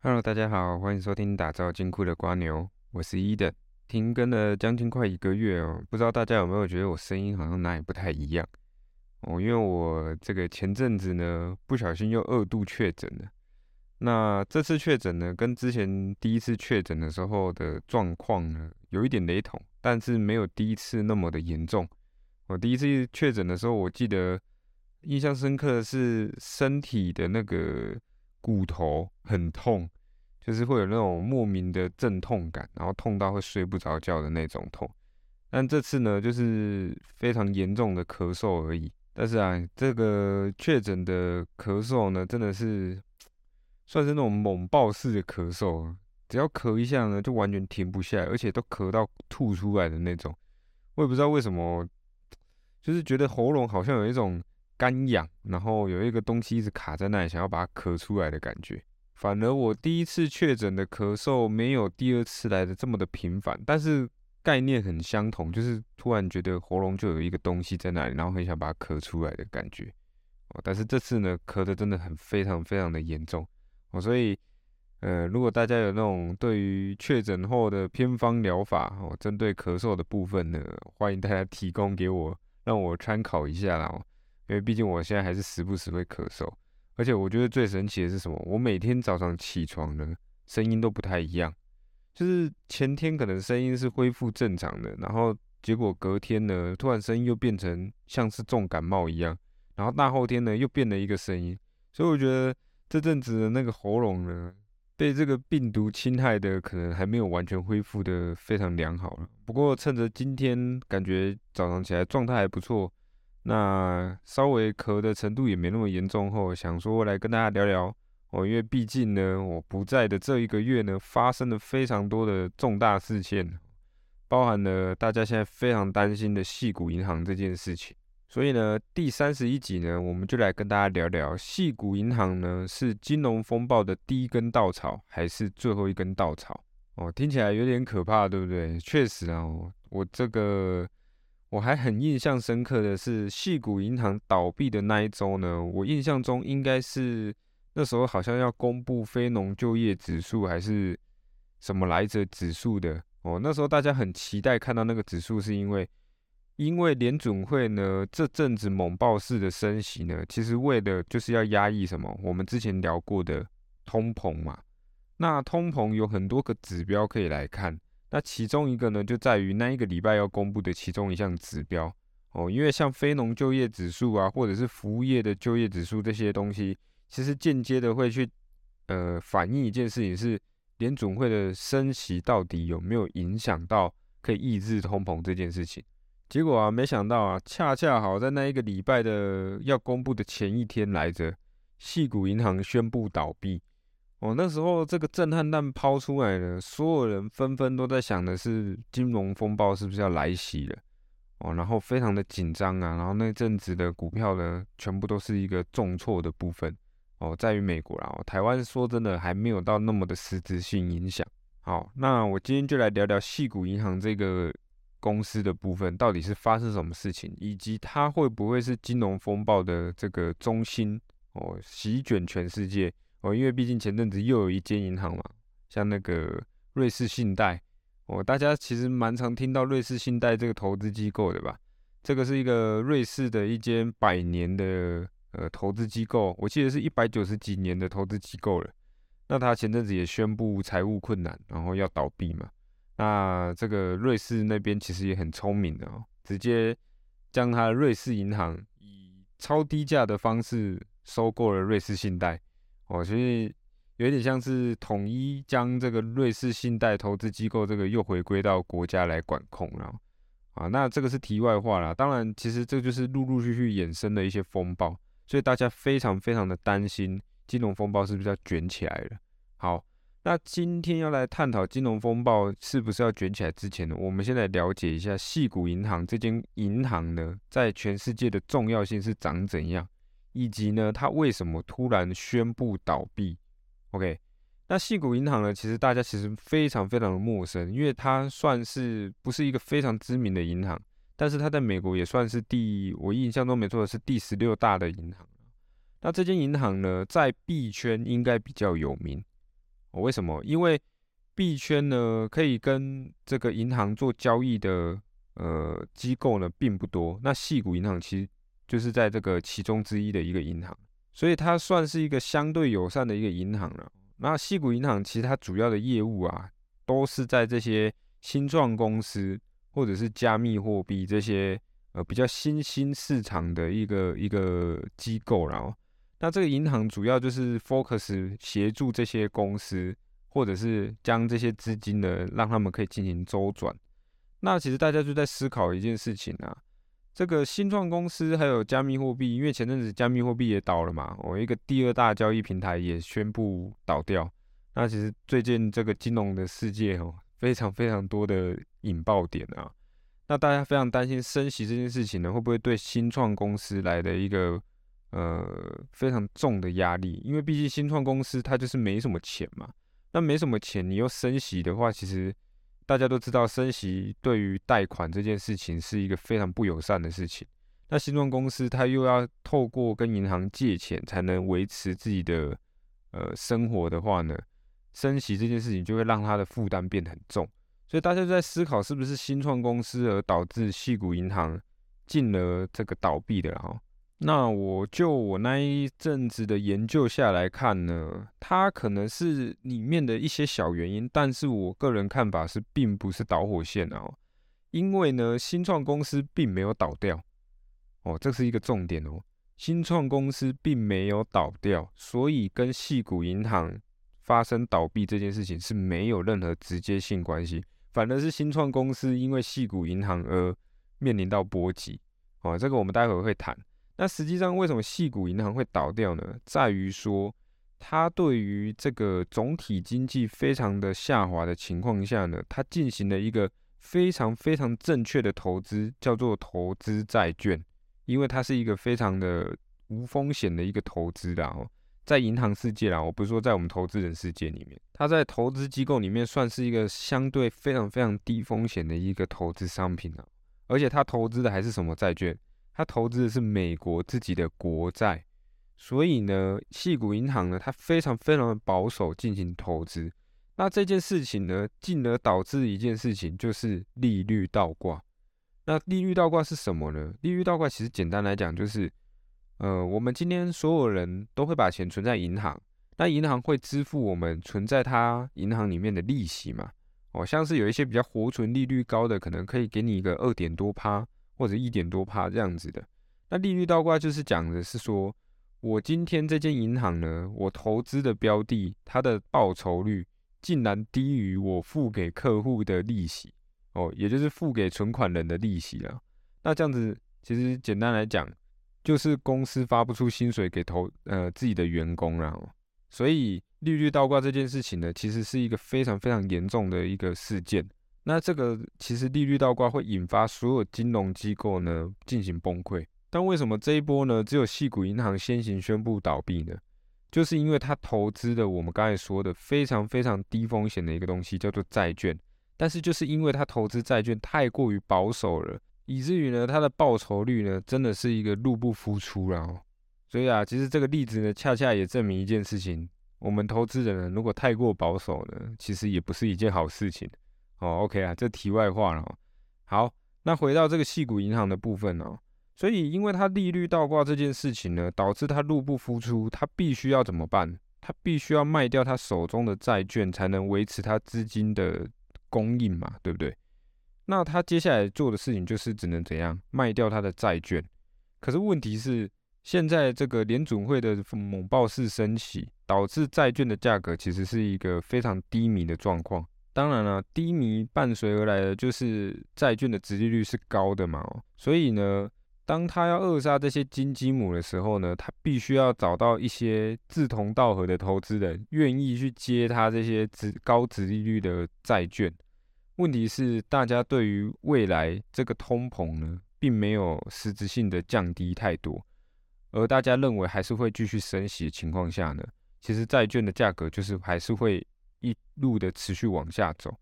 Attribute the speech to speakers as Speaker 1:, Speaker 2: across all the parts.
Speaker 1: Hello，大家好，欢迎收听打造金库的瓜牛，我是伊的。停更了将近快一个月哦，不知道大家有没有觉得我声音好像哪里不太一样哦？因为我这个前阵子呢，不小心又二度确诊了。那这次确诊呢，跟之前第一次确诊的时候的状况呢，有一点雷同，但是没有第一次那么的严重。我第一次确诊的时候，我记得印象深刻的是身体的那个骨头很痛，就是会有那种莫名的阵痛感，然后痛到会睡不着觉的那种痛。但这次呢，就是非常严重的咳嗽而已。但是啊，这个确诊的咳嗽呢，真的是。算是那种猛爆式的咳嗽，只要咳一下呢，就完全停不下来，而且都咳到吐出来的那种。我也不知道为什么，就是觉得喉咙好像有一种干痒，然后有一个东西一直卡在那里，想要把它咳出来的感觉。反而我第一次确诊的咳嗽没有第二次来的这么的频繁，但是概念很相同，就是突然觉得喉咙就有一个东西在那里，然后很想把它咳出来的感觉。哦，但是这次呢，咳的真的很非常非常的严重。哦，所以，呃，如果大家有那种对于确诊后的偏方疗法，哦，针对咳嗽的部分呢，欢迎大家提供给我，让我参考一下啦。因为毕竟我现在还是时不时会咳嗽，而且我觉得最神奇的是什么？我每天早上起床呢，声音都不太一样。就是前天可能声音是恢复正常的，然后结果隔天呢，突然声音又变成像是重感冒一样，然后大后天呢又变了一个声音，所以我觉得。这阵子的那个喉咙呢，被这个病毒侵害的，可能还没有完全恢复的非常良好了。不过趁着今天感觉早上起来状态还不错，那稍微咳的程度也没那么严重后，想说来跟大家聊聊哦，因为毕竟呢，我不在的这一个月呢，发生了非常多的重大事件，包含了大家现在非常担心的细谷银行这件事情。所以呢，第三十一集呢，我们就来跟大家聊聊，细谷银行呢是金融风暴的第一根稻草，还是最后一根稻草？哦，听起来有点可怕，对不对？确实啊，我这个我还很印象深刻的是，细谷银行倒闭的那一周呢，我印象中应该是那时候好像要公布非农就业指数还是什么来着指数的哦，那时候大家很期待看到那个指数，是因为。因为联准会呢这阵子猛爆式的升息呢，其实为的就是要压抑什么？我们之前聊过的通膨嘛。那通膨有很多个指标可以来看，那其中一个呢就在于那一个礼拜要公布的其中一项指标哦。因为像非农就业指数啊，或者是服务业的就业指数这些东西，其实间接的会去呃反映一件事情，是联准会的升息到底有没有影响到可以抑制通膨这件事情。结果啊，没想到啊，恰恰好在那一个礼拜的要公布的前一天来着，细谷银行宣布倒闭。哦，那时候这个震撼弹抛出来了，所有人纷纷都在想的是金融风暴是不是要来袭了？哦，然后非常的紧张啊，然后那阵子的股票呢，全部都是一个重挫的部分。哦，在于美国啦，台湾说真的还没有到那么的实质性影响。好，那我今天就来聊聊细谷银行这个。公司的部分到底是发生什么事情，以及它会不会是金融风暴的这个中心哦，席卷全世界哦？因为毕竟前阵子又有一间银行嘛，像那个瑞士信贷哦，大家其实蛮常听到瑞士信贷这个投资机构的吧？这个是一个瑞士的一间百年的呃投资机构，我记得是一百九十几年的投资机构了。那他前阵子也宣布财务困难，然后要倒闭嘛。那这个瑞士那边其实也很聪明的哦，直接将他的瑞士银行以超低价的方式收购了瑞士信贷哦，所以有点像是统一将这个瑞士信贷投资机构这个又回归到国家来管控了啊。那这个是题外话啦，当然其实这就是陆陆续续衍生的一些风暴，所以大家非常非常的担心金融风暴是不是要卷起来了。好。那今天要来探讨金融风暴是不是要卷起来之前呢，我们先来了解一下细谷银行这间银行呢，在全世界的重要性是长怎样，以及呢，它为什么突然宣布倒闭？OK，那细谷银行呢，其实大家其实非常非常的陌生，因为它算是不是一个非常知名的银行，但是它在美国也算是第，我印象中没错的是第十六大的银行。那这间银行呢，在币圈应该比较有名哦。为什么？因为币圈呢，可以跟这个银行做交易的呃机构呢，并不多。那细谷银行其实就是在这个其中之一的一个银行，所以它算是一个相对友善的一个银行了。那细谷银行其实它主要的业务啊，都是在这些新创公司或者是加密货币这些呃比较新兴市场的一个一个机构，然后那这个银行主要就是 focus 协助这些公司。或者是将这些资金呢，让他们可以进行周转。那其实大家就在思考一件事情啊，这个新创公司还有加密货币，因为前阵子加密货币也倒了嘛，我一个第二大交易平台也宣布倒掉。那其实最近这个金融的世界哦，非常非常多的引爆点啊。那大家非常担心升息这件事情呢，会不会对新创公司来的一个呃非常重的压力？因为毕竟新创公司它就是没什么钱嘛。那没什么钱，你又升息的话，其实大家都知道，升息对于贷款这件事情是一个非常不友善的事情。那新创公司它又要透过跟银行借钱才能维持自己的呃生活的话呢，升息这件事情就会让它的负担变得很重。所以大家在思考，是不是新创公司而导致细谷银行进了这个倒闭的哈？那我就我那一阵子的研究下来看呢，它可能是里面的一些小原因，但是我个人看法是，并不是导火线哦。因为呢，新创公司并没有倒掉哦，这是一个重点哦。新创公司并没有倒掉，所以跟系谷银行发生倒闭这件事情是没有任何直接性关系，反而是新创公司因为系谷银行而面临到波及哦。这个我们待会会谈。那实际上，为什么细谷银行会倒掉呢？在于说，它对于这个总体经济非常的下滑的情况下呢，它进行了一个非常非常正确的投资，叫做投资债券，因为它是一个非常的无风险的一个投资啦。哦，在银行世界啦，我不是说在我们投资人世界里面，它在投资机构里面算是一个相对非常非常低风险的一个投资商品啊，而且它投资的还是什么债券？他投资的是美国自己的国债，所以呢，细谷银行呢，它非常非常的保守进行投资。那这件事情呢，进而导致一件事情，就是利率倒挂。那利率倒挂是什么呢？利率倒挂其实简单来讲，就是呃，我们今天所有人都会把钱存在银行，那银行会支付我们存在它银行里面的利息嘛？哦，像是有一些比较活存利率高的，可能可以给你一个二点多趴。或者一点多趴这样子的，那利率倒挂就是讲的是说，我今天这间银行呢，我投资的标的，它的报酬率竟然低于我付给客户的利息哦，也就是付给存款人的利息了。那这样子其实简单来讲，就是公司发不出薪水给投呃自己的员工了。所以利率倒挂这件事情呢，其实是一个非常非常严重的一个事件。那这个其实利率倒挂会引发所有金融机构呢进行崩溃，但为什么这一波呢只有细谷银行先行宣布倒闭呢？就是因为它投资的我们刚才说的非常非常低风险的一个东西叫做债券，但是就是因为它投资债券太过于保守了，以至于呢它的报酬率呢真的是一个入不敷出了。所以啊，其实这个例子呢恰恰也证明一件事情：我们投资人如果太过保守呢，其实也不是一件好事情。哦，OK 啊，这题外话了。好，那回到这个细谷银行的部分哦，所以因为它利率倒挂这件事情呢，导致它入不敷出，它必须要怎么办？它必须要卖掉它手中的债券，才能维持它资金的供应嘛，对不对？那它接下来做的事情就是只能怎样卖掉它的债券？可是问题是，现在这个联准会的猛暴式升息，导致债券的价格其实是一个非常低迷的状况。当然了，低迷伴随而来的就是债券的殖利率是高的嘛，所以呢，当他要扼杀这些金鸡母的时候呢，他必须要找到一些志同道合的投资人，愿意去接他这些高殖利率的债券。问题是，大家对于未来这个通膨呢，并没有实质性的降低太多，而大家认为还是会继续升息的情况下呢，其实债券的价格就是还是会。一路的持续往下走，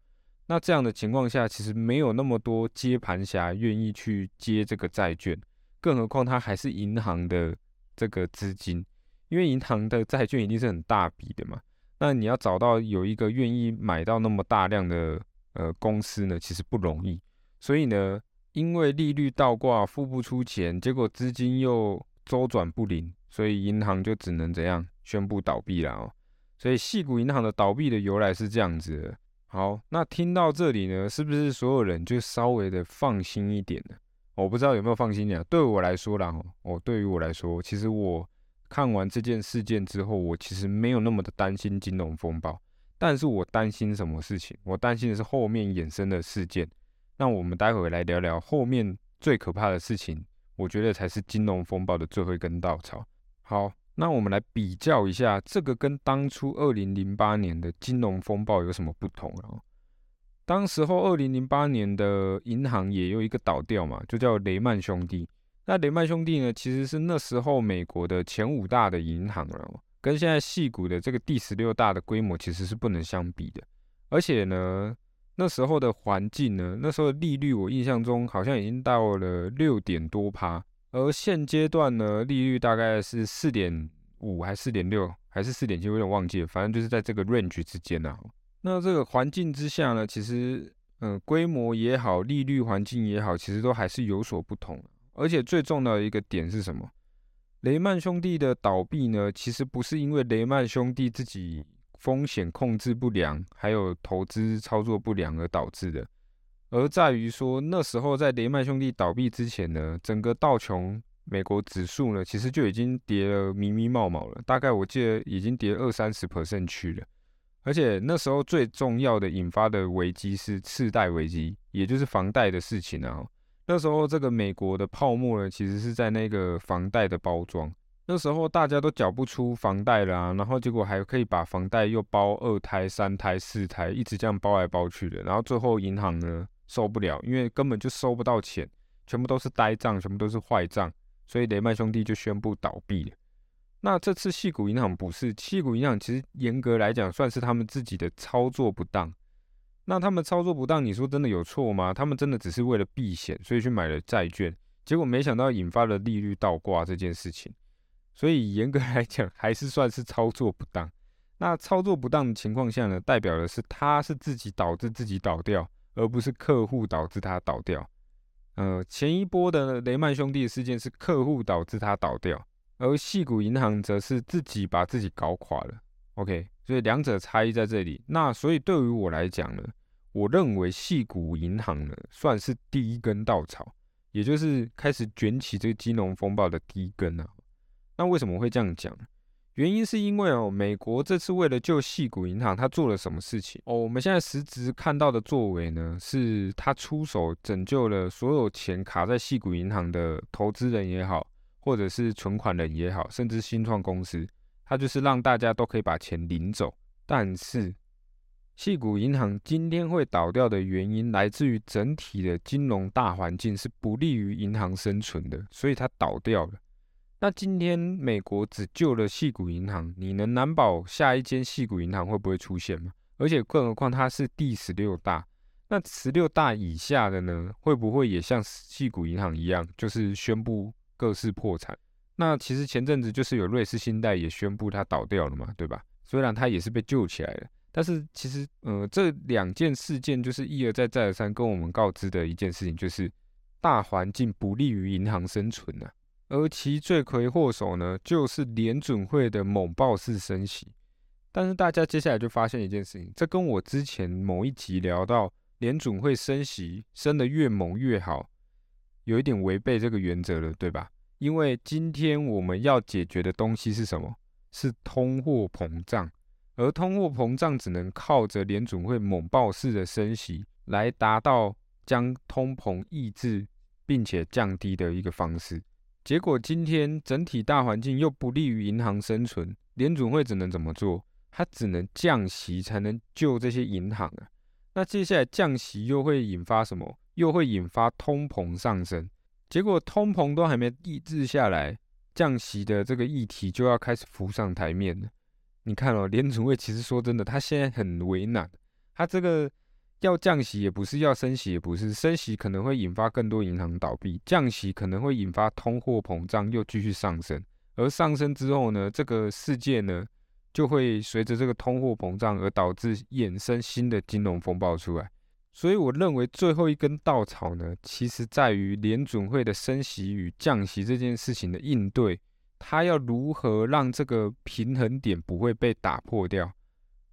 Speaker 1: 那这样的情况下，其实没有那么多接盘侠愿意去接这个债券，更何况它还是银行的这个资金，因为银行的债券一定是很大笔的嘛。那你要找到有一个愿意买到那么大量的呃公司呢，其实不容易。所以呢，因为利率倒挂，付不出钱，结果资金又周转不灵，所以银行就只能怎样宣布倒闭了哦。所以细谷银行的倒闭的由来是这样子的。好，那听到这里呢，是不是所有人就稍微的放心一点呢？我不知道有没有放心点。对我来说啦，哦，对于我来说，其实我看完这件事件之后，我其实没有那么的担心金融风暴，但是我担心什么事情？我担心的是后面衍生的事件。那我们待会来聊聊后面最可怕的事情，我觉得才是金融风暴的最后一根稻草。好。那我们来比较一下，这个跟当初二零零八年的金融风暴有什么不同啊？当时候二零零八年的银行也有一个倒掉嘛，就叫雷曼兄弟。那雷曼兄弟呢，其实是那时候美国的前五大的银行了，跟现在细股的这个第十六大的规模其实是不能相比的。而且呢，那时候的环境呢，那时候的利率我印象中好像已经到了六点多趴。而现阶段呢，利率大概是四点五，还是四点六，还是四点七，有点忘记了。反正就是在这个 range 之间呐。那这个环境之下呢，其实，嗯，规模也好，利率环境也好，其实都还是有所不同。而且最重要的一个点是什么？雷曼兄弟的倒闭呢，其实不是因为雷曼兄弟自己风险控制不良，还有投资操作不良而导致的。而在于说，那时候在雷曼兄弟倒闭之前呢，整个道琼美国指数呢，其实就已经跌了迷迷冒冒了，大概我记得已经跌二三十 percent 去了。而且那时候最重要的引发的危机是次贷危机，也就是房贷的事情啊。那时候这个美国的泡沫呢，其实是在那个房贷的包装。那时候大家都缴不出房贷了啊，然后结果还可以把房贷又包二胎、三胎、四胎，一直这样包来包去的。然后最后银行呢？受不了，因为根本就收不到钱，全部都是呆账，全部都是坏账，所以雷曼兄弟就宣布倒闭了。那这次细谷银行不是细谷银行，其实严格来讲算是他们自己的操作不当。那他们操作不当，你说真的有错吗？他们真的只是为了避险，所以去买了债券，结果没想到引发了利率倒挂这件事情。所以严格来讲，还是算是操作不当。那操作不当的情况下呢，代表的是他是自己导致自己倒掉。而不是客户导致它倒掉，呃，前一波的雷曼兄弟事件是客户导致它倒掉，而细谷银行则是自己把自己搞垮了。OK，所以两者差异在这里。那所以对于我来讲呢，我认为细谷银行呢算是第一根稻草，也就是开始卷起这个金融风暴的第一根啊。那为什么会这样讲？原因是因为哦，美国这次为了救细谷银行，他做了什么事情哦？我们现在实质看到的作为呢，是他出手拯救了所有钱卡在细谷银行的投资人也好，或者是存款人也好，甚至新创公司，他就是让大家都可以把钱领走。但是，细谷银行今天会倒掉的原因，来自于整体的金融大环境是不利于银行生存的，所以它倒掉了。那今天美国只救了细谷银行，你能难保下一间细谷银行会不会出现吗？而且更何况它是第十六大，那十六大以下的呢，会不会也像细谷银行一样，就是宣布各式破产？那其实前阵子就是有瑞士信贷也宣布它倒掉了嘛，对吧？虽然它也是被救起来了，但是其实呃这两件事件就是一而再再而三跟我们告知的一件事情，就是大环境不利于银行生存啊。而其罪魁祸首呢，就是联准会的猛暴式升息。但是大家接下来就发现一件事情，这跟我之前某一集聊到联准会升息升得越猛越好，有一点违背这个原则了，对吧？因为今天我们要解决的东西是什么？是通货膨胀，而通货膨胀只能靠着联准会猛暴式的升息来达到将通膨抑制并且降低的一个方式。结果今天整体大环境又不利于银行生存，联准会只能怎么做？它只能降息才能救这些银行啊。那接下来降息又会引发什么？又会引发通膨上升。结果通膨都还没抑制下来，降息的这个议题就要开始浮上台面了。你看哦，联储会其实说真的，他现在很为难，他这个。要降息也不是，要升息也不是。升息可能会引发更多银行倒闭，降息可能会引发通货膨胀又继续上升。而上升之后呢，这个世界呢就会随着这个通货膨胀而导致衍生新的金融风暴出来。所以我认为最后一根稻草呢，其实在于联准会的升息与降息这件事情的应对，它要如何让这个平衡点不会被打破掉？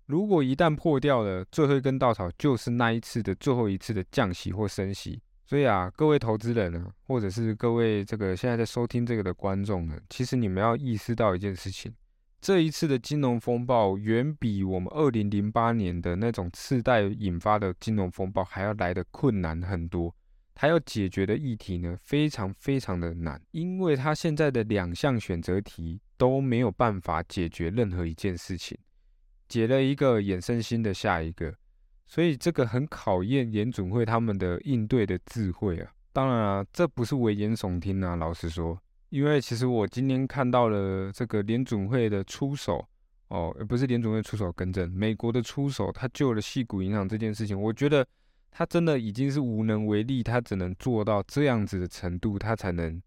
Speaker 1: 如果一旦破掉了，最后一根稻草就是那一次的最后一次的降息或升息。所以啊，各位投资人呢，或者是各位这个现在在收听这个的观众呢，其实你们要意识到一件事情。这一次的金融风暴远比我们二零零八年的那种次贷引发的金融风暴还要来的困难很多。它要解决的议题呢，非常非常的难，因为它现在的两项选择题都没有办法解决任何一件事情，解了一个衍生新的下一个，所以这个很考验联准会他们的应对的智慧啊。当然啊，这不是危言耸听啊，老实说。因为其实我今天看到了这个联准会的出手哦，不是联准会出手更正，美国的出手，他救了细谷银行这件事情，我觉得他真的已经是无能为力，他只能做到这样子的程度，他才能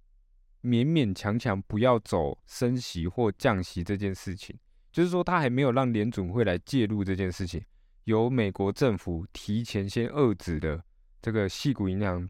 Speaker 1: 勉勉强强不要走升息或降息这件事情，就是说他还没有让联准会来介入这件事情，由美国政府提前先遏制的这个细股银行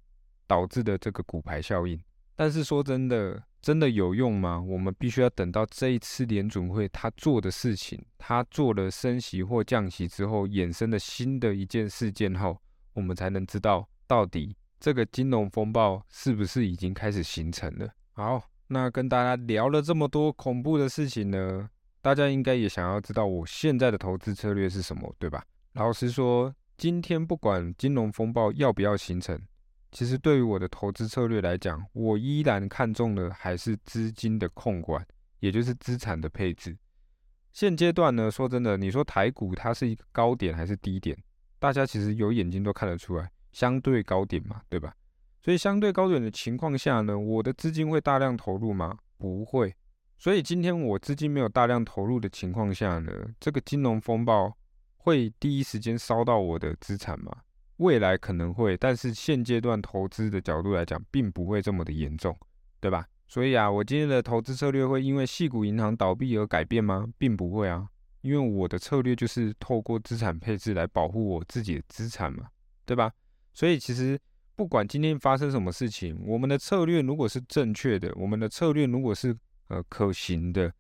Speaker 1: 导致的这个股牌效应，但是说真的。真的有用吗？我们必须要等到这一次联准会他做的事情，他做了升息或降息之后衍生的新的一件事件后，我们才能知道到底这个金融风暴是不是已经开始形成了。好，那跟大家聊了这么多恐怖的事情呢，大家应该也想要知道我现在的投资策略是什么，对吧？老实说，今天不管金融风暴要不要形成。其实对于我的投资策略来讲，我依然看重的还是资金的控管，也就是资产的配置。现阶段呢，说真的，你说台股它是一个高点还是低点？大家其实有眼睛都看得出来，相对高点嘛，对吧？所以相对高点的情况下呢，我的资金会大量投入吗？不会。所以今天我资金没有大量投入的情况下呢，这个金融风暴会第一时间烧到我的资产吗？未来可能会，但是现阶段投资的角度来讲，并不会这么的严重，对吧？所以啊，我今天的投资策略会因为细股银行倒闭而改变吗？并不会啊，因为我的策略就是透过资产配置来保护我自己的资产嘛，对吧？所以其实不管今天发生什么事情，我们的策略如果是正确的，我们的策略如果是呃可行的，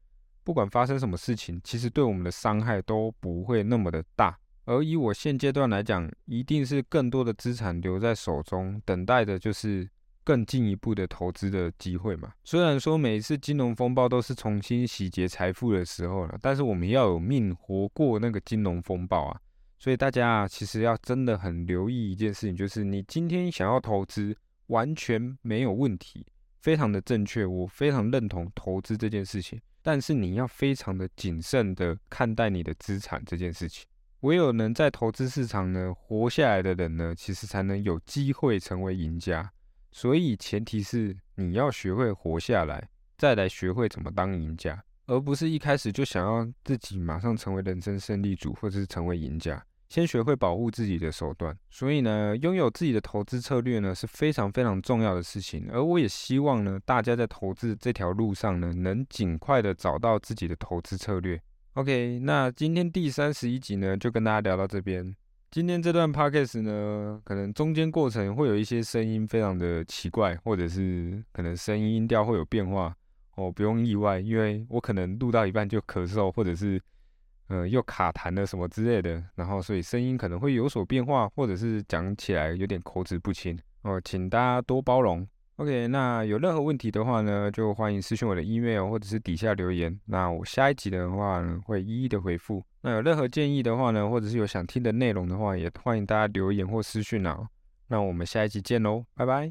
Speaker 1: 不管发生什么事情，其实对我们的伤害都不会那么的大。而以我现阶段来讲，一定是更多的资产留在手中，等待的就是更进一步的投资的机会嘛。虽然说每一次金融风暴都是重新洗劫财富的时候了，但是我们要有命活过那个金融风暴啊。所以大家啊，其实要真的很留意一件事情，就是你今天想要投资，完全没有问题，非常的正确，我非常认同投资这件事情。但是你要非常的谨慎的看待你的资产这件事情。唯有能在投资市场呢活下来的人呢，其实才能有机会成为赢家。所以前提是你要学会活下来，再来学会怎么当赢家，而不是一开始就想要自己马上成为人生胜利组或者是成为赢家。先学会保护自己的手段。所以呢，拥有自己的投资策略呢是非常非常重要的事情。而我也希望呢，大家在投资这条路上呢，能尽快的找到自己的投资策略。OK，那今天第三十一集呢，就跟大家聊到这边。今天这段 Podcast 呢，可能中间过程会有一些声音非常的奇怪，或者是可能声音音调会有变化哦，不用意外，因为我可能录到一半就咳嗽，或者是呃又卡痰了什么之类的，然后所以声音可能会有所变化，或者是讲起来有点口齿不清哦，请大家多包容。OK，那有任何问题的话呢，就欢迎私信我的 email 或者是底下留言。那我下一集的话呢，会一一的回复。那有任何建议的话呢，或者是有想听的内容的话，也欢迎大家留言或私讯啊。那我们下一集见喽，拜拜。